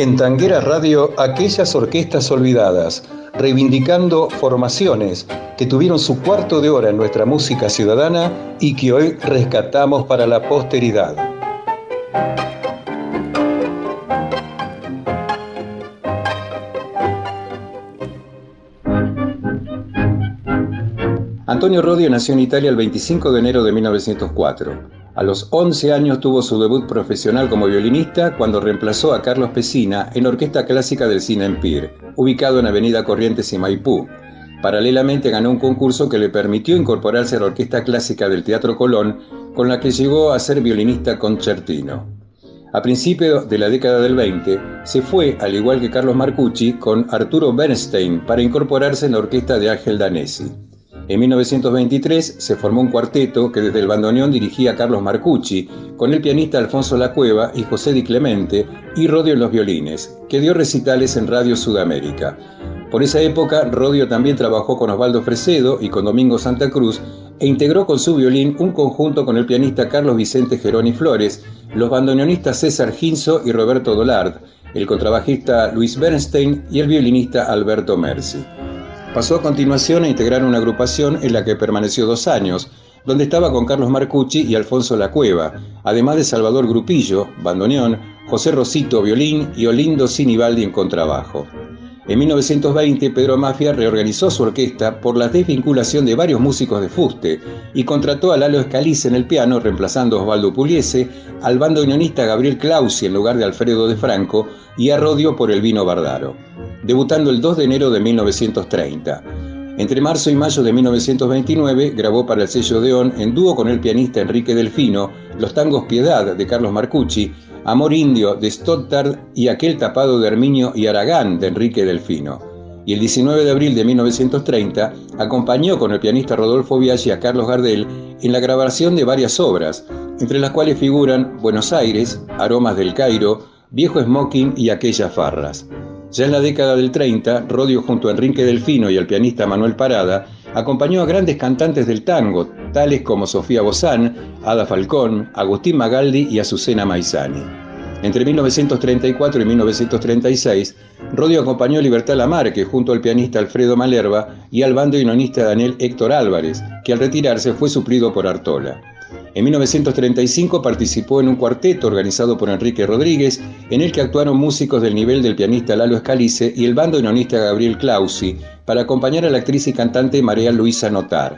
En Tanguera Radio, aquellas orquestas olvidadas, reivindicando formaciones que tuvieron su cuarto de hora en nuestra música ciudadana y que hoy rescatamos para la posteridad. Antonio Rodio nació en Italia el 25 de enero de 1904. A los 11 años tuvo su debut profesional como violinista cuando reemplazó a Carlos Pesina en Orquesta Clásica del Cine Empire, ubicado en Avenida Corrientes y Maipú. Paralelamente ganó un concurso que le permitió incorporarse a la Orquesta Clásica del Teatro Colón, con la que llegó a ser violinista concertino. A principios de la década del 20, se fue, al igual que Carlos Marcucci, con Arturo Bernstein para incorporarse en la orquesta de Ángel Danesi. En 1923 se formó un cuarteto que desde el bandoneón dirigía Carlos Marcucci, con el pianista Alfonso Lacueva y José Di Clemente, y Rodio en los violines, que dio recitales en Radio Sudamérica. Por esa época, Rodio también trabajó con Osvaldo Fresedo y con Domingo Santa Cruz e integró con su violín un conjunto con el pianista Carlos Vicente Geroni Flores, los bandoneonistas César Ginzo y Roberto Dolard, el contrabajista Luis Bernstein y el violinista Alberto Merci. Pasó a continuación a integrar una agrupación en la que permaneció dos años, donde estaba con Carlos Marcucci y Alfonso La Cueva, además de Salvador Grupillo, bandoneón, José Rosito, violín y Olindo Sinibaldi en contrabajo. En 1920, Pedro Mafia reorganizó su orquesta por la desvinculación de varios músicos de fuste y contrató a Lalo Escalice en el piano, reemplazando a Osvaldo Puliese, al bandoneonista Gabriel Clausi en lugar de Alfredo de Franco y a Rodio por el vino Bardaro debutando el 2 de enero de 1930. Entre marzo y mayo de 1929 grabó para el sello Odeón en dúo con el pianista Enrique Delfino los tangos Piedad de Carlos Marcucci, Amor Indio de Stottard y Aquel tapado de Herminio y Aragán de Enrique Delfino. Y el 19 de abril de 1930 acompañó con el pianista Rodolfo Biaggi a Carlos Gardel en la grabación de varias obras, entre las cuales figuran Buenos Aires, Aromas del Cairo, Viejo Smoking y Aquellas Farras. Ya en la década del 30, Rodio junto a Enrique Delfino y al pianista Manuel Parada, acompañó a grandes cantantes del tango, tales como Sofía Bozán, Ada Falcón, Agustín Magaldi y Azucena Maizani. Entre 1934 y 1936, Rodio acompañó a Libertad Lamarque junto al pianista Alfredo Malerva y al bandoneonista Daniel Héctor Álvarez, que al retirarse fue suplido por Artola. En 1935 participó en un cuarteto organizado por Enrique Rodríguez, en el que actuaron músicos del nivel del pianista Lalo Escalice y el bandoneonista Gabriel Clausi, para acompañar a la actriz y cantante María Luisa Notar.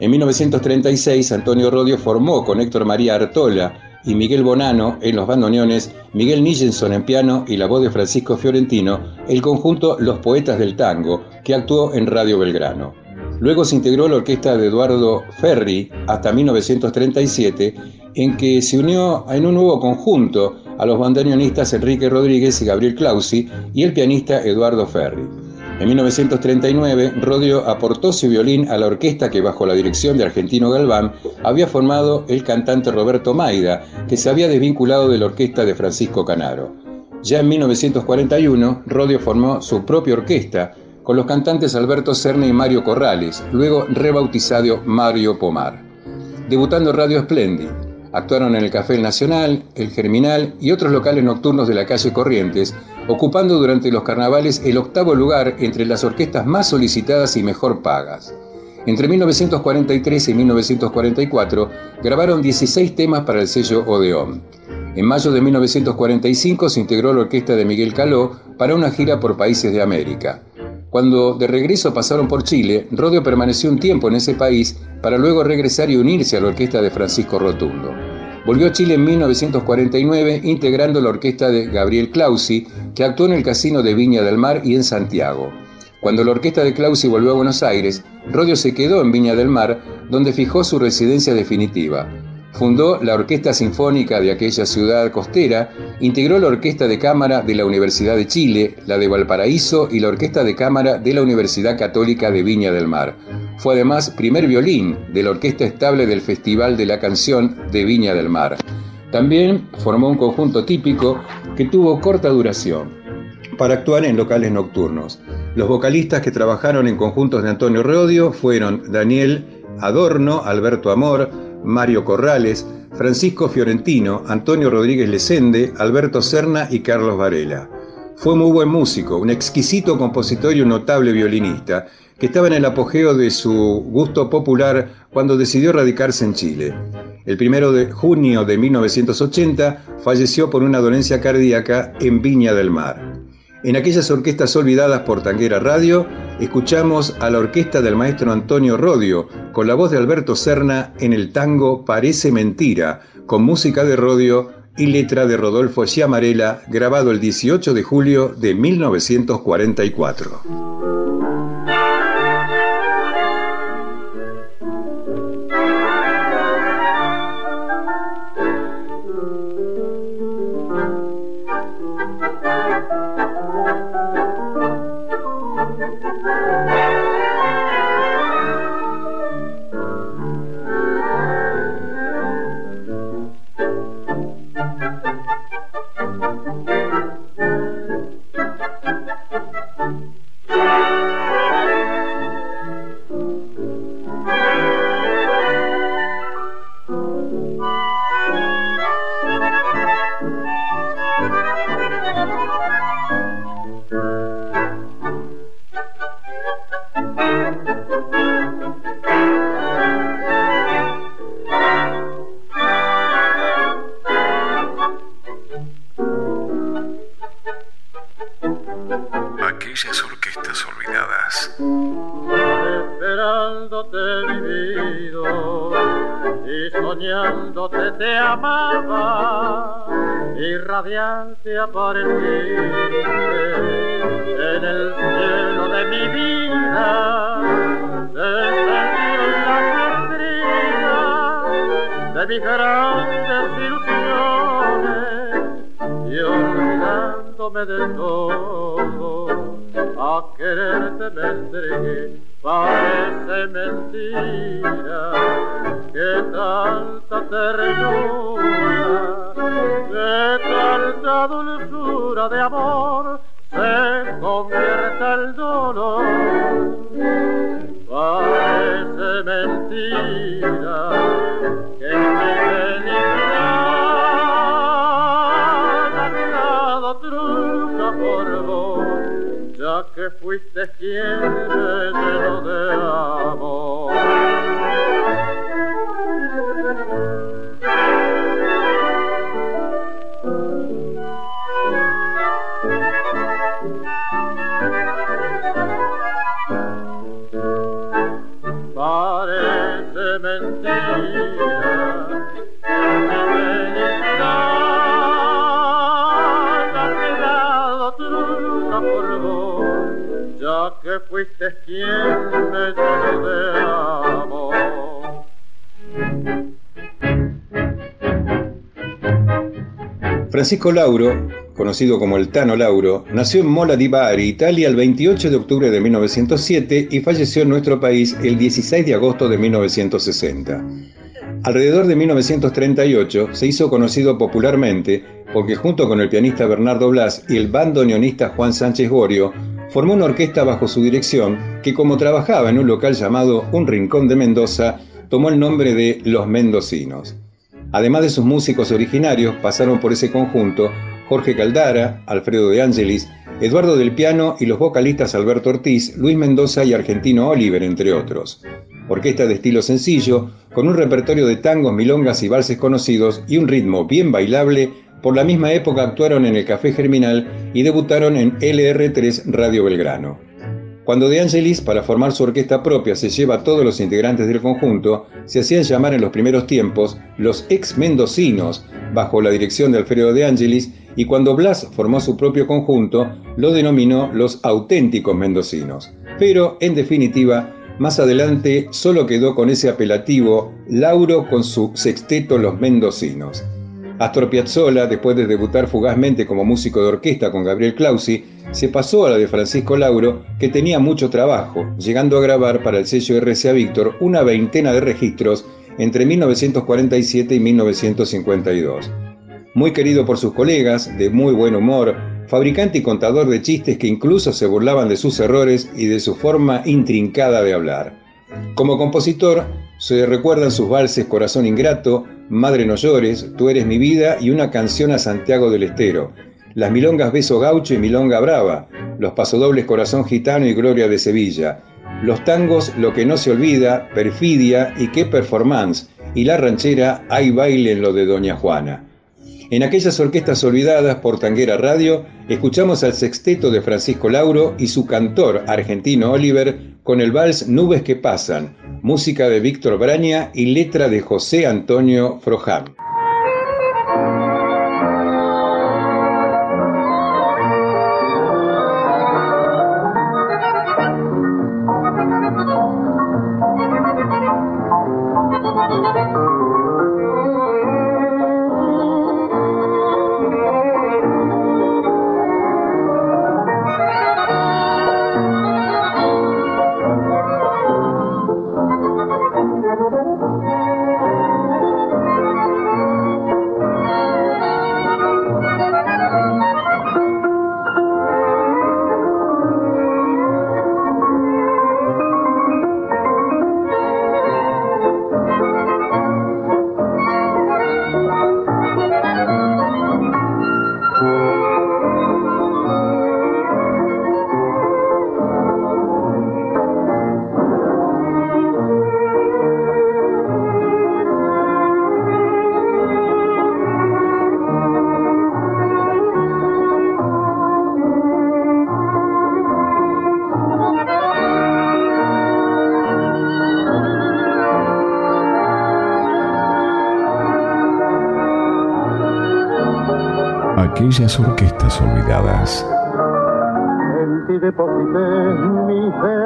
En 1936, Antonio Rodio formó con Héctor María Artola y Miguel Bonano en los bandoneones, Miguel Nichenson en piano y la voz de Francisco Fiorentino, el conjunto Los Poetas del Tango, que actuó en Radio Belgrano. Luego se integró la orquesta de Eduardo Ferri hasta 1937, en que se unió en un nuevo conjunto a los bandoneonistas Enrique Rodríguez y Gabriel Clausi y el pianista Eduardo Ferri. En 1939, Rodio aportó su violín a la orquesta que bajo la dirección de Argentino Galván había formado el cantante Roberto Maida, que se había desvinculado de la orquesta de Francisco Canaro. Ya en 1941, Rodio formó su propia orquesta, con los cantantes Alberto Cerne y Mario Corrales, luego rebautizado Mario Pomar. Debutando Radio Splendid, actuaron en el Café Nacional, el Germinal y otros locales nocturnos de la calle Corrientes, ocupando durante los carnavales el octavo lugar entre las orquestas más solicitadas y mejor pagas. Entre 1943 y 1944 grabaron 16 temas para el sello Odeón. En mayo de 1945 se integró la orquesta de Miguel Caló para una gira por países de América. Cuando de regreso pasaron por Chile, Rodio permaneció un tiempo en ese país para luego regresar y unirse a la orquesta de Francisco Rotundo. Volvió a Chile en 1949 integrando la orquesta de Gabriel Clausi, que actuó en el Casino de Viña del Mar y en Santiago. Cuando la orquesta de Clausi volvió a Buenos Aires, Rodio se quedó en Viña del Mar, donde fijó su residencia definitiva. Fundó la Orquesta Sinfónica de aquella ciudad costera, integró la Orquesta de Cámara de la Universidad de Chile, la de Valparaíso y la Orquesta de Cámara de la Universidad Católica de Viña del Mar. Fue además primer violín de la Orquesta Estable del Festival de la Canción de Viña del Mar. También formó un conjunto típico que tuvo corta duración para actuar en locales nocturnos. Los vocalistas que trabajaron en conjuntos de Antonio Rodio fueron Daniel Adorno, Alberto Amor, Mario Corrales, Francisco Fiorentino, Antonio Rodríguez Lesende, Alberto Serna y Carlos Varela. Fue muy buen músico, un exquisito compositor y un notable violinista, que estaba en el apogeo de su gusto popular cuando decidió radicarse en Chile. El primero de junio de 1980 falleció por una dolencia cardíaca en Viña del Mar. En aquellas orquestas olvidadas por Tanguera Radio, escuchamos a la orquesta del maestro Antonio Rodio, con la voz de Alberto Serna en el tango Parece Mentira, con música de Rodio y letra de Rodolfo Chiamarela, grabado el 18 de julio de 1944. aparecer en el cielo de mi vida. Descendieron las estrellas de mis grandes ilusiones y olvidándome de todo, a quererte me entregué. Parece mentira que tanta ternura de amor se convierta el dolor. Parece mentira que me nada truca por vos, ya que fuiste quien Francisco Lauro, conocido como el Tano Lauro, nació en Mola di Bari, Italia, el 28 de octubre de 1907 y falleció en nuestro país el 16 de agosto de 1960. Alrededor de 1938 se hizo conocido popularmente porque junto con el pianista Bernardo Blas y el bandoneonista Juan Sánchez Gorio, formó una orquesta bajo su dirección que como trabajaba en un local llamado Un Rincón de Mendoza, tomó el nombre de Los Mendocinos. Además de sus músicos originarios, pasaron por ese conjunto Jorge Caldara, Alfredo de Angelis, Eduardo del Piano y los vocalistas Alberto Ortiz, Luis Mendoza y Argentino Oliver, entre otros. Orquesta de estilo sencillo, con un repertorio de tangos, milongas y valses conocidos y un ritmo bien bailable, por la misma época actuaron en el Café Germinal y debutaron en LR3 Radio Belgrano. Cuando De Angelis, para formar su orquesta propia, se lleva a todos los integrantes del conjunto, se hacían llamar en los primeros tiempos los ex mendocinos, bajo la dirección de Alfredo De Angelis, y cuando Blas formó su propio conjunto, lo denominó los auténticos mendocinos. Pero, en definitiva, más adelante solo quedó con ese apelativo Lauro con su sexteto Los Mendocinos. Astor Piazzolla, después de debutar fugazmente como músico de orquesta con Gabriel Clausi, se pasó a la de Francisco Lauro, que tenía mucho trabajo, llegando a grabar para el sello RCA Víctor una veintena de registros entre 1947 y 1952. Muy querido por sus colegas, de muy buen humor, fabricante y contador de chistes que incluso se burlaban de sus errores y de su forma intrincada de hablar. Como compositor, se recuerdan sus valses Corazón Ingrato, Madre no llores, Tú eres mi vida y una canción a Santiago del Estero, las milongas Beso Gaucho y Milonga Brava, los pasodobles Corazón Gitano y Gloria de Sevilla, los tangos Lo que no se olvida, Perfidia y Qué performance, y la ranchera Hay baile en lo de Doña Juana. En aquellas orquestas olvidadas por Tanguera Radio, escuchamos al sexteto de Francisco Lauro y su cantor argentino Oliver con el vals Nubes que pasan, música de Víctor Braña y letra de José Antonio Froján. Aquellas orquestas olvidadas. En ti deposité mi fe,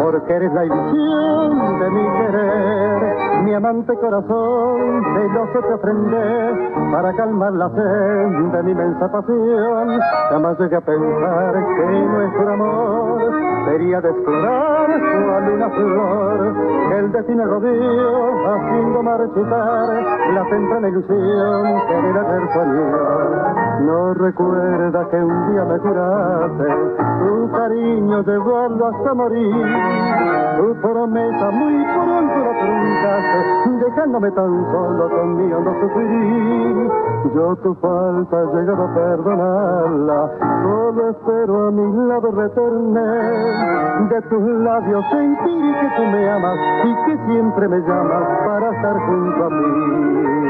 porque eres la ilusión de mi querer, mi amante corazón, celoso te ofrendé, para calmar la sed de mi inmensa pasión. Jamás llegué a pensar que nuestro amor sería de explorar cual una flor el destino rodillo haciendo marchitar la temprana ilusión que era haber soñado. No recuerda que un día me juraste tu cariño llevarlo hasta morir. Tu promesa muy pronto la truncaste, dejándome tan solo conmigo no sufrir. Yo tu falta he llegado a perdonarla, solo espero a mi lado retorné de tus labios sentir que tú me amas y que siempre me llamas para estar junto a mí.